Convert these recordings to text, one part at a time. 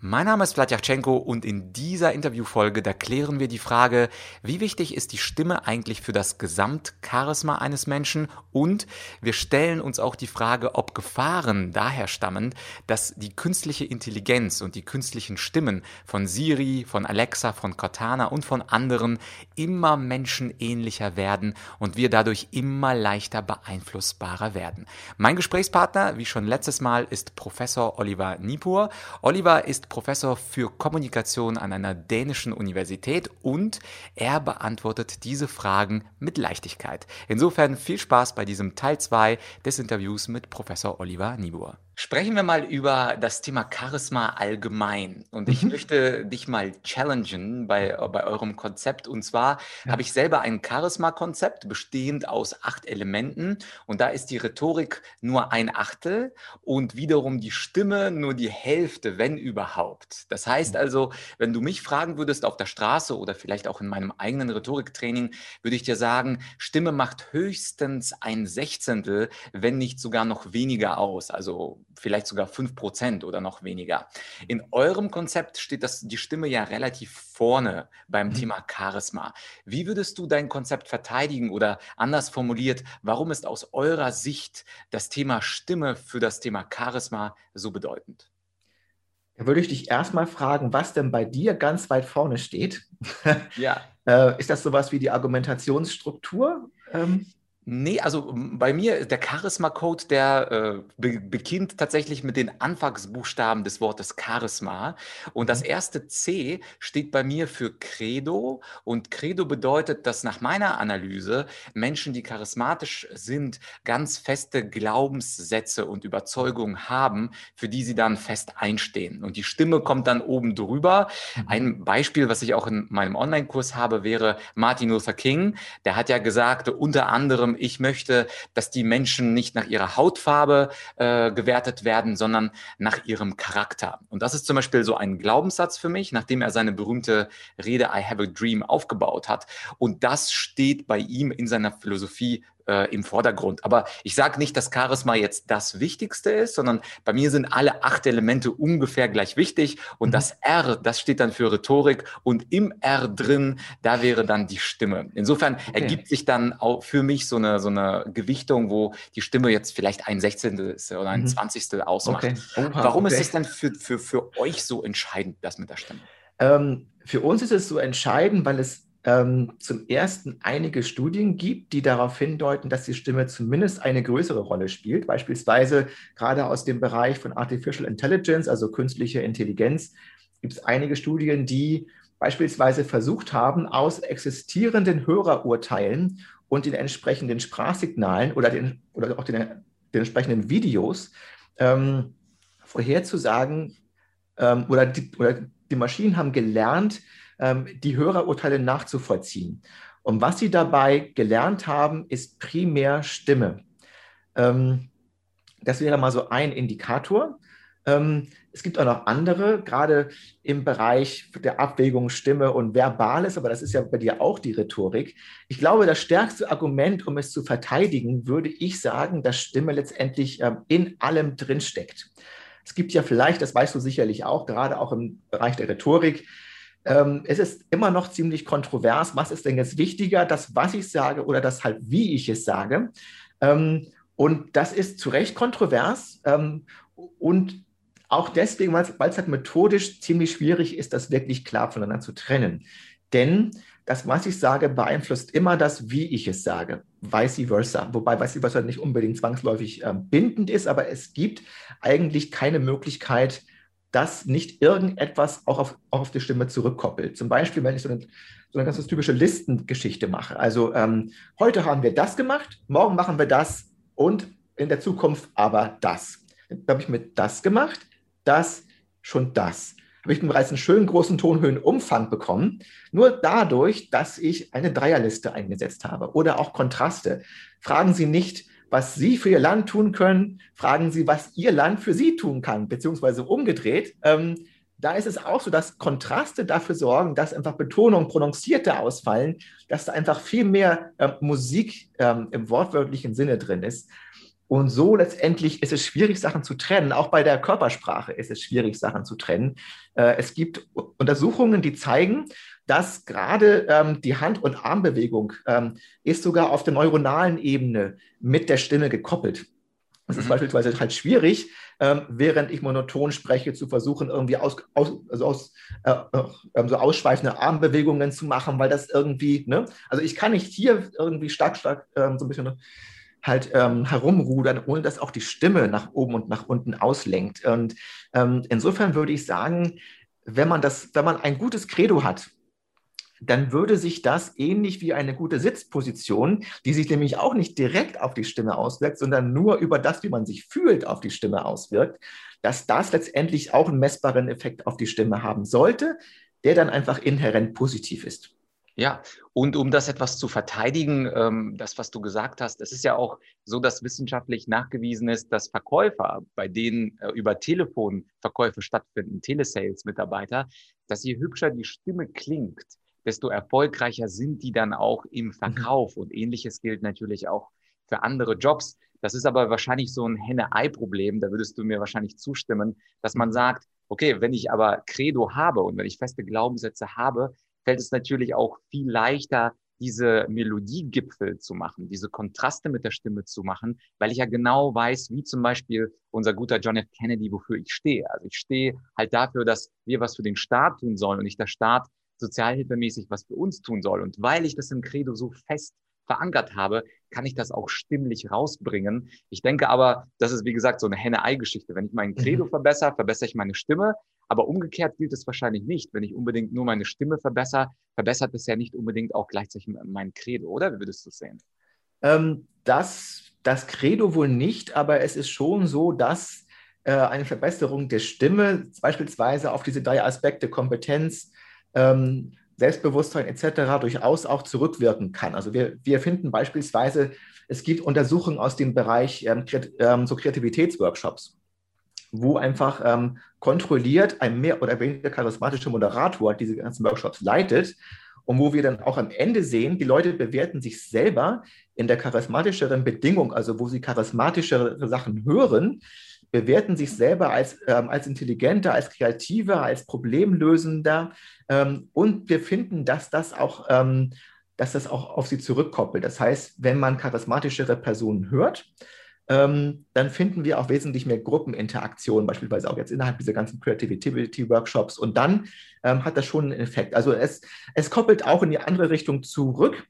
Mein Name ist Vladyachenko und in dieser Interviewfolge, da klären wir die Frage, wie wichtig ist die Stimme eigentlich für das Gesamtcharisma eines Menschen und wir stellen uns auch die Frage, ob Gefahren daher stammen, dass die künstliche Intelligenz und die künstlichen Stimmen von Siri, von Alexa, von Cortana und von anderen immer menschenähnlicher werden und wir dadurch immer leichter beeinflussbarer werden. Mein Gesprächspartner, wie schon letztes Mal, ist Professor Oliver Nipur. Oliver ist Professor für Kommunikation an einer dänischen Universität und er beantwortet diese Fragen mit Leichtigkeit. Insofern viel Spaß bei diesem Teil 2 des Interviews mit Professor Oliver Niebuhr. Sprechen wir mal über das Thema Charisma allgemein. Und ich mhm. möchte dich mal challengen bei, bei eurem Konzept. Und zwar ja. habe ich selber ein Charisma-Konzept bestehend aus acht Elementen. Und da ist die Rhetorik nur ein Achtel und wiederum die Stimme nur die Hälfte, wenn überhaupt. Das heißt mhm. also, wenn du mich fragen würdest auf der Straße oder vielleicht auch in meinem eigenen Rhetoriktraining, würde ich dir sagen, Stimme macht höchstens ein Sechzehntel, wenn nicht sogar noch weniger aus. Also vielleicht sogar 5% oder noch weniger. In eurem Konzept steht das, die Stimme ja relativ vorne beim mhm. Thema Charisma. Wie würdest du dein Konzept verteidigen oder anders formuliert, warum ist aus eurer Sicht das Thema Stimme für das Thema Charisma so bedeutend? Da würde ich dich erstmal fragen, was denn bei dir ganz weit vorne steht. Ja. Äh, ist das sowas wie die Argumentationsstruktur? Ähm, Nee, also bei mir ist der Charisma-Code, der äh, be beginnt tatsächlich mit den Anfangsbuchstaben des Wortes Charisma. Und das mhm. erste C steht bei mir für Credo. Und Credo bedeutet, dass nach meiner Analyse Menschen, die charismatisch sind, ganz feste Glaubenssätze und Überzeugungen haben, für die sie dann fest einstehen. Und die Stimme kommt dann oben drüber. Mhm. Ein Beispiel, was ich auch in meinem Online-Kurs habe, wäre Martin Luther King. Der hat ja gesagt, unter anderem, ich möchte, dass die Menschen nicht nach ihrer Hautfarbe äh, gewertet werden, sondern nach ihrem Charakter. Und das ist zum Beispiel so ein Glaubenssatz für mich, nachdem er seine berühmte Rede I Have a Dream aufgebaut hat. Und das steht bei ihm in seiner Philosophie äh, im Vordergrund. Aber ich sage nicht, dass Charisma jetzt das Wichtigste ist, sondern bei mir sind alle acht Elemente ungefähr gleich wichtig. Und mhm. das R, das steht dann für Rhetorik. Und im R drin, da wäre dann die Stimme. Insofern okay. ergibt sich dann auch für mich so eine, so eine Gewichtung, wo die Stimme jetzt vielleicht ein Sechzehntel oder ein mhm. Zwanzigstel ausmacht. Okay. Oha, Warum okay. ist es denn für, für, für euch so entscheidend, das mit der Stimme? Ähm, für uns ist es so entscheidend, weil es ähm, zum ersten einige Studien gibt, die darauf hindeuten, dass die Stimme zumindest eine größere Rolle spielt. Beispielsweise gerade aus dem Bereich von Artificial Intelligence, also künstliche Intelligenz, gibt es einige Studien, die beispielsweise versucht haben, aus existierenden Hörerurteilen und den entsprechenden Sprachsignalen oder, den, oder auch den, den entsprechenden Videos ähm, vorherzusagen, ähm, oder, die, oder die Maschinen haben gelernt, die Hörerurteile nachzuvollziehen. Und was sie dabei gelernt haben, ist primär Stimme. Ähm, das wäre mal so ein Indikator. Ähm, es gibt auch noch andere, gerade im Bereich der Abwägung Stimme und Verbales, aber das ist ja bei dir auch die Rhetorik. Ich glaube, das stärkste Argument, um es zu verteidigen, würde ich sagen, dass Stimme letztendlich in allem drinsteckt. Es gibt ja vielleicht, das weißt du sicherlich auch, gerade auch im Bereich der Rhetorik, ähm, es ist immer noch ziemlich kontrovers. Was ist denn jetzt wichtiger, das, was ich sage oder das halt, wie ich es sage? Ähm, und das ist zu Recht kontrovers ähm, und auch deswegen, weil es halt methodisch ziemlich schwierig ist, das wirklich klar voneinander zu trennen. Denn das, was ich sage, beeinflusst immer das, wie ich es sage, vice versa. Wobei vice versa nicht unbedingt zwangsläufig äh, bindend ist, aber es gibt eigentlich keine Möglichkeit, dass nicht irgendetwas auch auf, auch auf die Stimme zurückkoppelt. Zum Beispiel, wenn ich so eine, so eine ganz typische Listengeschichte mache. Also ähm, heute haben wir das gemacht, morgen machen wir das und in der Zukunft aber das. Dann habe ich mit das gemacht, das, schon das. Habe ich bereits einen schönen großen Tonhöhenumfang bekommen, nur dadurch, dass ich eine Dreierliste eingesetzt habe oder auch Kontraste. Fragen Sie nicht, was Sie für Ihr Land tun können, fragen Sie, was Ihr Land für Sie tun kann, beziehungsweise umgedreht. Ähm, da ist es auch so, dass Kontraste dafür sorgen, dass einfach Betonung prononcierter ausfallen, dass da einfach viel mehr äh, Musik ähm, im wortwörtlichen Sinne drin ist. Und so letztendlich ist es schwierig, Sachen zu trennen. Auch bei der Körpersprache ist es schwierig, Sachen zu trennen. Äh, es gibt Untersuchungen, die zeigen, dass gerade ähm, die Hand- und Armbewegung ähm, ist sogar auf der neuronalen Ebene mit der Stimme gekoppelt. Es ist mhm. beispielsweise halt schwierig, ähm, während ich monoton spreche, zu versuchen, irgendwie aus, aus, also aus, äh, äh, so ausschweifende Armbewegungen zu machen, weil das irgendwie, ne? also ich kann nicht hier irgendwie stark, stark ähm, so ein bisschen halt ähm, herumrudern, ohne dass auch die Stimme nach oben und nach unten auslenkt. Und ähm, insofern würde ich sagen, wenn man das, wenn man ein gutes Credo hat, dann würde sich das ähnlich wie eine gute Sitzposition, die sich nämlich auch nicht direkt auf die Stimme auswirkt, sondern nur über das, wie man sich fühlt, auf die Stimme auswirkt, dass das letztendlich auch einen messbaren Effekt auf die Stimme haben sollte, der dann einfach inhärent positiv ist. Ja, und um das etwas zu verteidigen, ähm, das, was du gesagt hast, es ist ja auch so, dass wissenschaftlich nachgewiesen ist, dass Verkäufer, bei denen äh, über Telefon Verkäufe stattfinden, Telesales-Mitarbeiter, dass je hübscher die Stimme klingt, desto erfolgreicher sind die dann auch im mhm. Verkauf. Und ähnliches gilt natürlich auch für andere Jobs. Das ist aber wahrscheinlich so ein Henne-Ei-Problem, da würdest du mir wahrscheinlich zustimmen, dass man sagt, okay, wenn ich aber Credo habe und wenn ich feste Glaubenssätze habe, fällt es natürlich auch viel leichter, diese Melodiegipfel zu machen, diese Kontraste mit der Stimme zu machen, weil ich ja genau weiß, wie zum Beispiel unser guter John F. Kennedy, wofür ich stehe. Also ich stehe halt dafür, dass wir was für den Staat tun sollen und nicht der Staat sozialhilfemäßig was für uns tun soll. Und weil ich das im Credo so fest verankert habe, kann ich das auch stimmlich rausbringen. Ich denke aber, das ist wie gesagt so eine Henne-Ei-Geschichte. Wenn ich mein Credo mhm. verbessere, verbessere ich meine Stimme. Aber umgekehrt gilt es wahrscheinlich nicht. Wenn ich unbedingt nur meine Stimme verbessere, verbessert es ja nicht unbedingt auch gleichzeitig mein Credo, oder? Wie würdest du es sehen? Ähm, das, das Credo wohl nicht, aber es ist schon so, dass äh, eine Verbesserung der Stimme beispielsweise auf diese drei Aspekte Kompetenz, ähm, Selbstbewusstsein etc. durchaus auch zurückwirken kann. Also wir, wir finden beispielsweise, es gibt Untersuchungen aus dem Bereich ähm, ähm, so Kreativitätsworkshops, wo einfach ähm, kontrolliert ein mehr oder weniger charismatischer Moderator diese ganzen Workshops leitet und wo wir dann auch am Ende sehen, die Leute bewerten sich selber in der charismatischeren Bedingung, also wo sie charismatischere Sachen hören, bewerten sich selber als, ähm, als intelligenter, als kreativer, als problemlösender. Ähm, und wir finden, dass das auch, ähm, dass das auch auf sie zurückkoppelt. Das heißt, wenn man charismatischere Personen hört, ähm, dann finden wir auch wesentlich mehr Gruppeninteraktion, beispielsweise auch jetzt innerhalb dieser ganzen Creativity-Workshops. Und dann ähm, hat das schon einen Effekt. Also es, es koppelt auch in die andere Richtung zurück.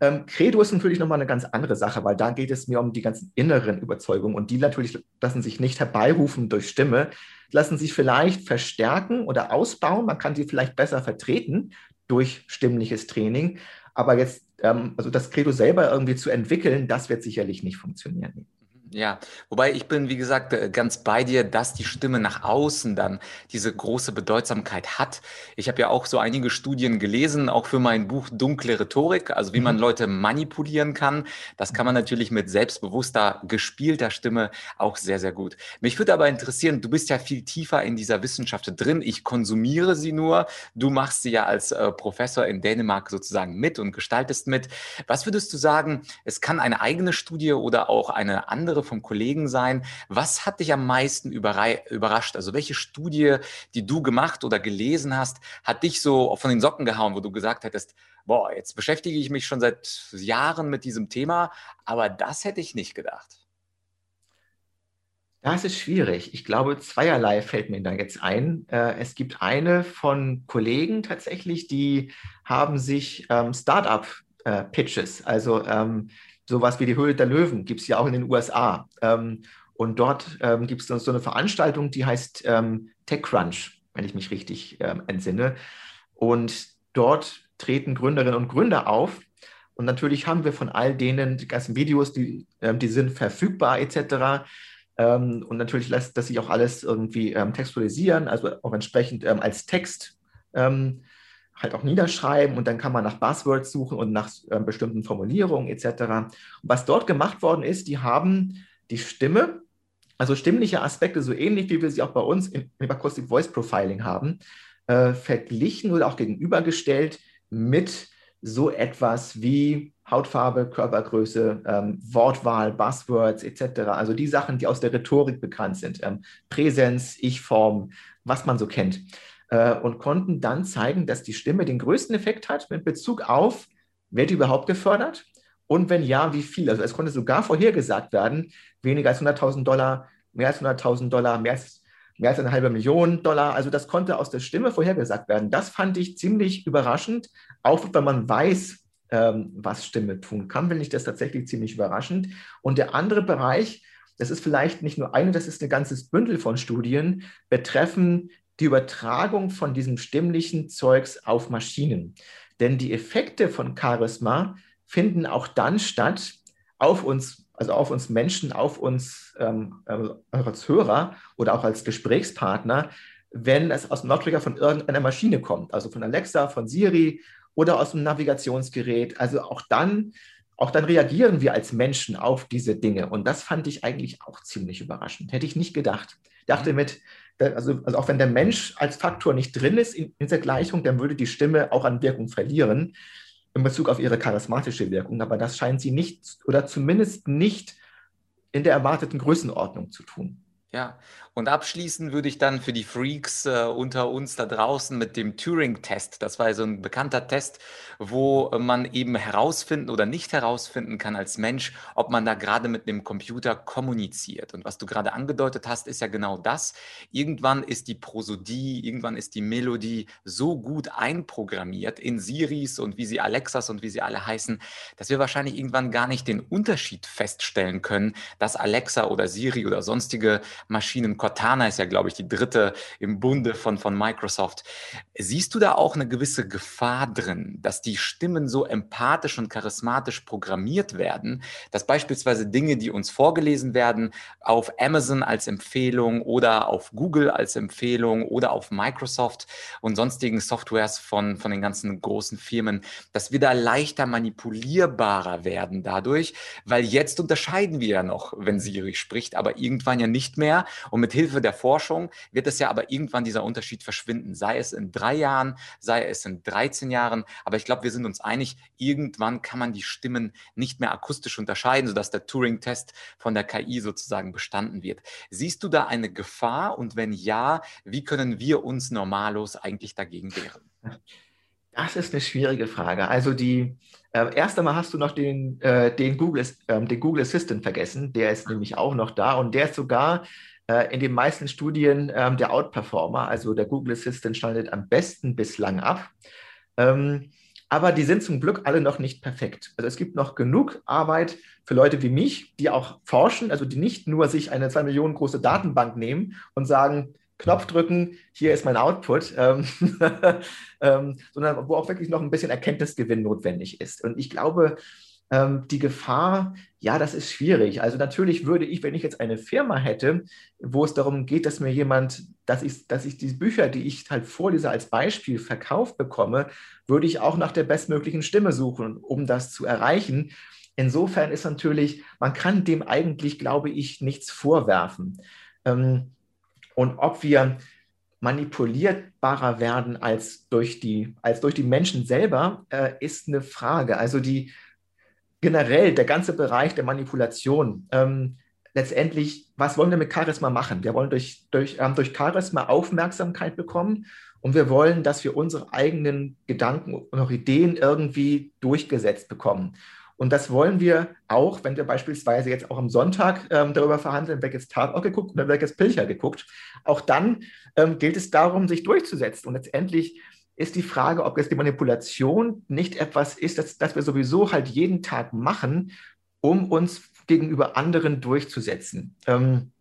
Ähm, Credo ist natürlich nochmal eine ganz andere Sache, weil da geht es mir um die ganzen inneren Überzeugungen und die natürlich lassen sich nicht herbeirufen durch Stimme, lassen sich vielleicht verstärken oder ausbauen. Man kann sie vielleicht besser vertreten durch stimmliches Training. Aber jetzt, ähm, also das Credo selber irgendwie zu entwickeln, das wird sicherlich nicht funktionieren. Ja, wobei ich bin, wie gesagt, äh, ganz bei dir, dass die Stimme nach außen dann diese große Bedeutsamkeit hat. Ich habe ja auch so einige Studien gelesen, auch für mein Buch Dunkle Rhetorik, also wie man mhm. Leute manipulieren kann. Das kann man natürlich mit selbstbewusster, gespielter Stimme auch sehr, sehr gut. Mich würde aber interessieren, du bist ja viel tiefer in dieser Wissenschaft drin. Ich konsumiere sie nur. Du machst sie ja als äh, Professor in Dänemark sozusagen mit und gestaltest mit. Was würdest du sagen, es kann eine eigene Studie oder auch eine andere andere vom Kollegen sein. Was hat dich am meisten überrascht? Also welche Studie, die du gemacht oder gelesen hast, hat dich so von den Socken gehauen, wo du gesagt hättest, boah, jetzt beschäftige ich mich schon seit Jahren mit diesem Thema, aber das hätte ich nicht gedacht. Das ist schwierig. Ich glaube, zweierlei fällt mir da jetzt ein. Äh, es gibt eine von Kollegen tatsächlich, die haben sich ähm, Startup-Pitches, äh, also ähm, sowas wie die Höhle der Löwen gibt es ja auch in den USA. Ähm, und dort ähm, gibt es dann so eine Veranstaltung, die heißt ähm, TechCrunch, wenn ich mich richtig ähm, entsinne. Und dort treten Gründerinnen und Gründer auf. Und natürlich haben wir von all denen die ganzen Videos, die, ähm, die sind verfügbar etc. Ähm, und natürlich lässt das sich auch alles irgendwie textualisieren, also auch entsprechend als Text halt auch niederschreiben und dann kann man nach Buzzwords suchen und nach äh, bestimmten Formulierungen etc. Und was dort gemacht worden ist, die haben die Stimme also stimmliche Aspekte, so ähnlich wie wir sie auch bei uns im Acoustic Voice Profiling haben, äh, verglichen oder auch gegenübergestellt mit so etwas wie Hautfarbe, Körpergröße, ähm, Wortwahl, Buzzwords etc. Also die Sachen, die aus der Rhetorik bekannt sind. Ähm, Präsenz, Ich-Form, was man so kennt. Äh, und konnten dann zeigen, dass die Stimme den größten Effekt hat mit Bezug auf, wird überhaupt gefördert? Und wenn ja, wie viel? Also es konnte sogar vorhergesagt werden, weniger als 100.000 Dollar, mehr als 100.000 Dollar, mehr als, mehr als eine halbe Million Dollar. Also das konnte aus der Stimme vorhergesagt werden. Das fand ich ziemlich überraschend, auch wenn man weiß, ähm, was Stimme tun kann, finde ich das tatsächlich ziemlich überraschend. Und der andere Bereich, das ist vielleicht nicht nur eine, das ist ein ganzes Bündel von Studien, betreffen die Übertragung von diesem stimmlichen Zeugs auf Maschinen. Denn die Effekte von Charisma finden auch dann statt auf uns, also auf uns Menschen, auf uns ähm, also als Hörer oder auch als Gesprächspartner, wenn es aus dem Lautsprecher von irgendeiner Maschine kommt, also von Alexa, von Siri oder aus dem Navigationsgerät. Also auch dann, auch dann reagieren wir als Menschen auf diese Dinge. Und das fand ich eigentlich auch ziemlich überraschend. Hätte ich nicht gedacht. Ich dachte mhm. mit, also, also auch wenn der Mensch als Faktor nicht drin ist in, in dieser Gleichung, dann würde die Stimme auch an Wirkung verlieren in Bezug auf ihre charismatische Wirkung. Aber das scheint sie nicht oder zumindest nicht in der erwarteten Größenordnung zu tun. Ja, und abschließen würde ich dann für die Freaks äh, unter uns da draußen mit dem Turing-Test. Das war so ein bekannter Test, wo man eben herausfinden oder nicht herausfinden kann als Mensch, ob man da gerade mit einem Computer kommuniziert. Und was du gerade angedeutet hast, ist ja genau das. Irgendwann ist die Prosodie, irgendwann ist die Melodie so gut einprogrammiert in Siris und wie sie Alexas und wie sie alle heißen, dass wir wahrscheinlich irgendwann gar nicht den Unterschied feststellen können, dass Alexa oder Siri oder sonstige Maschinen Cortana ist ja, glaube ich, die dritte im Bunde von, von Microsoft. Siehst du da auch eine gewisse Gefahr drin, dass die Stimmen so empathisch und charismatisch programmiert werden, dass beispielsweise Dinge, die uns vorgelesen werden, auf Amazon als Empfehlung oder auf Google als Empfehlung oder auf Microsoft und sonstigen Softwares von, von den ganzen großen Firmen, dass wir da leichter manipulierbarer werden dadurch, weil jetzt unterscheiden wir ja noch, wenn Siri spricht, aber irgendwann ja nicht mehr. Und mit Hilfe der Forschung wird es ja aber irgendwann dieser Unterschied verschwinden, sei es in drei Jahren, sei es in 13 Jahren. Aber ich glaube, wir sind uns einig, irgendwann kann man die Stimmen nicht mehr akustisch unterscheiden, sodass der Turing-Test von der KI sozusagen bestanden wird. Siehst du da eine Gefahr? Und wenn ja, wie können wir uns normalos eigentlich dagegen wehren? Das ist eine schwierige Frage. Also die äh, erst einmal hast du noch den, äh, den, Google, äh, den Google Assistant vergessen. Der ist nämlich auch noch da und der ist sogar äh, in den meisten Studien ähm, der Outperformer, also der Google Assistant schneidet am besten bislang ab. Ähm, aber die sind zum Glück alle noch nicht perfekt. Also es gibt noch genug Arbeit für Leute wie mich, die auch forschen, also die nicht nur sich eine zwei Millionen große Datenbank nehmen und sagen, Knopf drücken, hier ist mein Output, ähm, ähm, sondern wo auch wirklich noch ein bisschen Erkenntnisgewinn notwendig ist. Und ich glaube, ähm, die Gefahr, ja, das ist schwierig. Also natürlich würde ich, wenn ich jetzt eine Firma hätte, wo es darum geht, dass mir jemand, dass ich, dass ich die Bücher, die ich halt vorlese, als Beispiel verkauft bekomme, würde ich auch nach der bestmöglichen Stimme suchen, um das zu erreichen. Insofern ist natürlich, man kann dem eigentlich, glaube ich, nichts vorwerfen. Ähm, und ob wir manipulierbarer werden als durch die, als durch die Menschen selber, äh, ist eine Frage. Also die, generell der ganze Bereich der Manipulation. Ähm, letztendlich, was wollen wir mit Charisma machen? Wir wollen durch, durch, ähm, durch Charisma Aufmerksamkeit bekommen und wir wollen, dass wir unsere eigenen Gedanken und auch Ideen irgendwie durchgesetzt bekommen. Und das wollen wir auch, wenn wir beispielsweise jetzt auch am Sonntag ähm, darüber verhandeln, wer jetzt Tatort geguckt oder wer jetzt Pilcher geguckt. Auch dann ähm, gilt es darum, sich durchzusetzen. Und letztendlich ist die Frage, ob jetzt die Manipulation nicht etwas ist, das, das wir sowieso halt jeden Tag machen, um uns gegenüber anderen durchzusetzen. Ähm,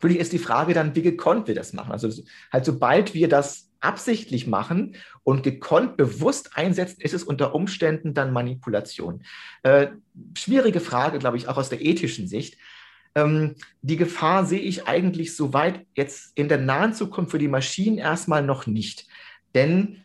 wirklich ist die Frage dann, wie gekonnt wir das machen. Also halt sobald wir das absichtlich machen und gekonnt bewusst einsetzen, ist es unter Umständen dann Manipulation. Äh, schwierige Frage, glaube ich, auch aus der ethischen Sicht. Ähm, die Gefahr sehe ich eigentlich soweit jetzt in der nahen Zukunft für die Maschinen erstmal noch nicht. Denn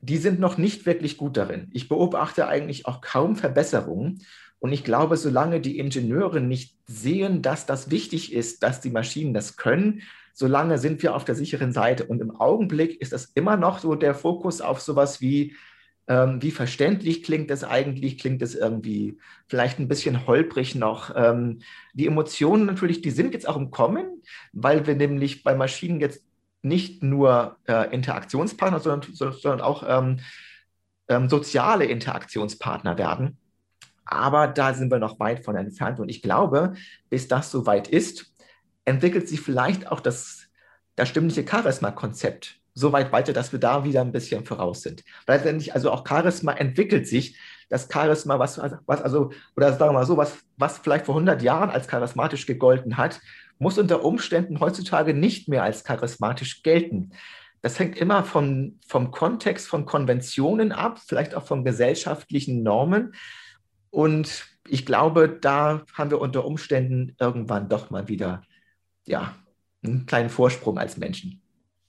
die sind noch nicht wirklich gut darin. Ich beobachte eigentlich auch kaum Verbesserungen. Und ich glaube, solange die Ingenieure nicht sehen, dass das wichtig ist, dass die Maschinen das können, solange sind wir auf der sicheren Seite. Und im Augenblick ist das immer noch so der Fokus auf sowas wie, ähm, wie verständlich klingt es eigentlich? Klingt es irgendwie vielleicht ein bisschen holprig noch? Ähm, die Emotionen natürlich, die sind jetzt auch im Kommen, weil wir nämlich bei Maschinen jetzt nicht nur äh, Interaktionspartner, sondern, sondern auch ähm, ähm, soziale Interaktionspartner werden. Aber da sind wir noch weit von entfernt. Und ich glaube, bis das soweit ist, entwickelt sich vielleicht auch das, das stimmliche Charisma-Konzept so weit weiter, dass wir da wieder ein bisschen voraus sind. Weil letztendlich also auch Charisma entwickelt sich. Das Charisma, was, was also, oder sagen wir mal so, was, was vielleicht vor 100 Jahren als charismatisch gegolten hat, muss unter Umständen heutzutage nicht mehr als charismatisch gelten. Das hängt immer vom, vom Kontext, von Konventionen ab, vielleicht auch von gesellschaftlichen Normen. Und ich glaube, da haben wir unter Umständen irgendwann doch mal wieder ja, einen kleinen Vorsprung als Menschen.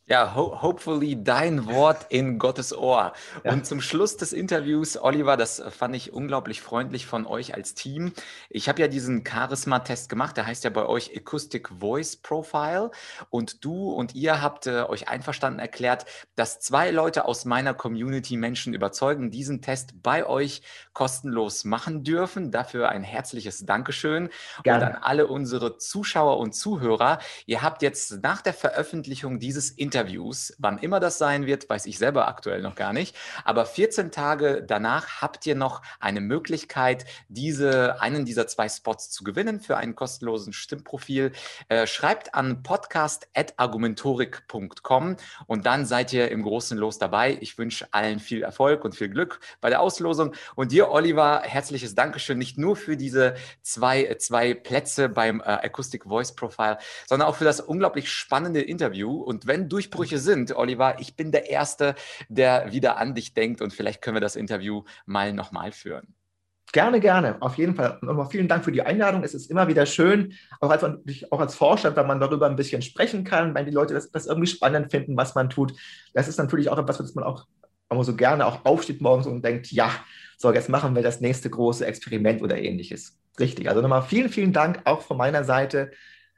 Ja, ho hopefully dein Wort in Gottes Ohr. Ja. Und zum Schluss des Interviews, Oliver, das fand ich unglaublich freundlich von euch als Team. Ich habe ja diesen Charisma-Test gemacht, der heißt ja bei euch Acoustic Voice Profile. Und du und ihr habt äh, euch einverstanden erklärt, dass zwei Leute aus meiner Community Menschen überzeugen, diesen Test bei euch kostenlos machen dürfen. Dafür ein herzliches Dankeschön. Gerne. Und an alle unsere Zuschauer und Zuhörer, ihr habt jetzt nach der Veröffentlichung dieses Interviews Interviews. Wann immer das sein wird, weiß ich selber aktuell noch gar nicht. Aber 14 Tage danach habt ihr noch eine Möglichkeit, diese, einen dieser zwei Spots zu gewinnen für einen kostenlosen Stimmprofil. Äh, schreibt an podcast.argumentorik.com und dann seid ihr im großen Los dabei. Ich wünsche allen viel Erfolg und viel Glück bei der Auslosung. Und dir, Oliver, herzliches Dankeschön, nicht nur für diese zwei, zwei Plätze beim äh, Acoustic Voice Profile, sondern auch für das unglaublich spannende Interview. Und wenn durch Durchbrüche sind, Oliver, ich bin der Erste, der wieder an dich denkt und vielleicht können wir das Interview mal nochmal führen. Gerne, gerne, auf jeden Fall. Nochmal vielen Dank für die Einladung. Es ist immer wieder schön, auch als, auch als Vorstand, wenn man darüber ein bisschen sprechen kann, wenn die Leute das, das irgendwie spannend finden, was man tut. Das ist natürlich auch etwas, was man auch immer so gerne auch aufsteht morgens und denkt, ja, so, jetzt machen wir das nächste große Experiment oder ähnliches. Richtig. Also nochmal vielen, vielen Dank auch von meiner Seite.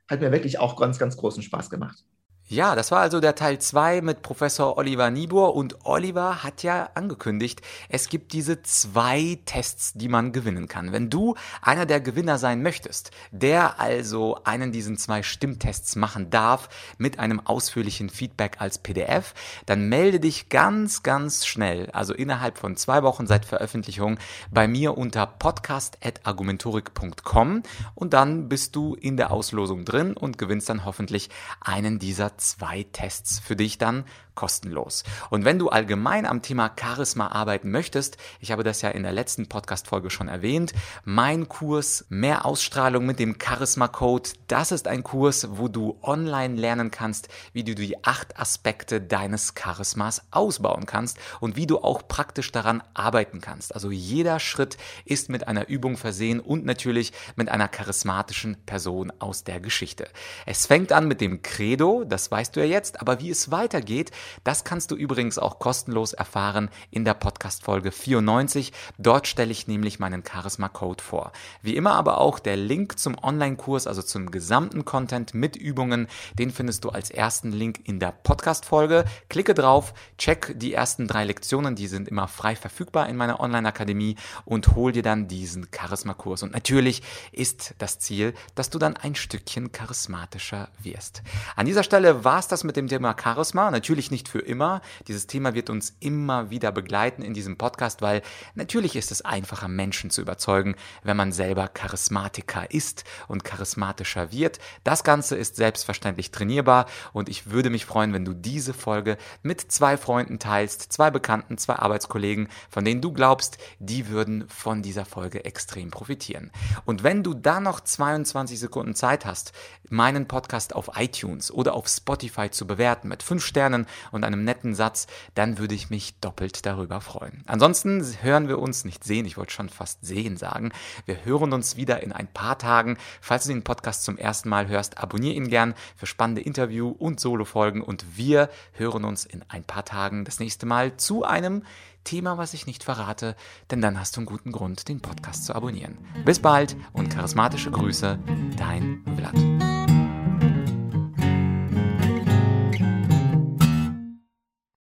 Hat mir wirklich auch ganz, ganz großen Spaß gemacht. Ja, das war also der Teil 2 mit Professor Oliver Niebuhr und Oliver hat ja angekündigt, es gibt diese zwei Tests, die man gewinnen kann. Wenn du einer der Gewinner sein möchtest, der also einen diesen zwei Stimmtests machen darf mit einem ausführlichen Feedback als PDF, dann melde dich ganz, ganz schnell, also innerhalb von zwei Wochen seit Veröffentlichung, bei mir unter podcast.argumentorik.com und dann bist du in der Auslosung drin und gewinnst dann hoffentlich einen dieser zwei Tests für dich dann kostenlos. Und wenn du allgemein am Thema Charisma arbeiten möchtest, ich habe das ja in der letzten Podcast-Folge schon erwähnt, mein Kurs Mehr Ausstrahlung mit dem Charisma-Code, das ist ein Kurs, wo du online lernen kannst, wie du die acht Aspekte deines Charismas ausbauen kannst und wie du auch praktisch daran arbeiten kannst. Also jeder Schritt ist mit einer Übung versehen und natürlich mit einer charismatischen Person aus der Geschichte. Es fängt an mit dem Credo, das weißt du ja jetzt, aber wie es weitergeht, das kannst du übrigens auch kostenlos erfahren in der Podcast-Folge 94. Dort stelle ich nämlich meinen Charisma-Code vor. Wie immer aber auch der Link zum Online-Kurs, also zum gesamten Content mit Übungen, den findest du als ersten Link in der Podcast-Folge. Klicke drauf, check die ersten drei Lektionen, die sind immer frei verfügbar in meiner Online-Akademie und hol dir dann diesen Charisma-Kurs. Und natürlich ist das Ziel, dass du dann ein Stückchen charismatischer wirst. An dieser Stelle war es das mit dem Thema Charisma. Natürlich nicht für immer. Dieses Thema wird uns immer wieder begleiten in diesem Podcast, weil natürlich ist es einfacher, Menschen zu überzeugen, wenn man selber Charismatiker ist und charismatischer wird. Das Ganze ist selbstverständlich trainierbar und ich würde mich freuen, wenn du diese Folge mit zwei Freunden teilst, zwei Bekannten, zwei Arbeitskollegen, von denen du glaubst, die würden von dieser Folge extrem profitieren. Und wenn du da noch 22 Sekunden Zeit hast, meinen Podcast auf iTunes oder auf Spotify zu bewerten mit fünf Sternen, und einem netten Satz, dann würde ich mich doppelt darüber freuen. Ansonsten hören wir uns nicht sehen, ich wollte schon fast sehen sagen. Wir hören uns wieder in ein paar Tagen. Falls du den Podcast zum ersten Mal hörst, abonniere ihn gern für spannende Interview- und Solo-Folgen und wir hören uns in ein paar Tagen das nächste Mal zu einem Thema, was ich nicht verrate, denn dann hast du einen guten Grund, den Podcast zu abonnieren. Bis bald und charismatische Grüße, dein Vlad.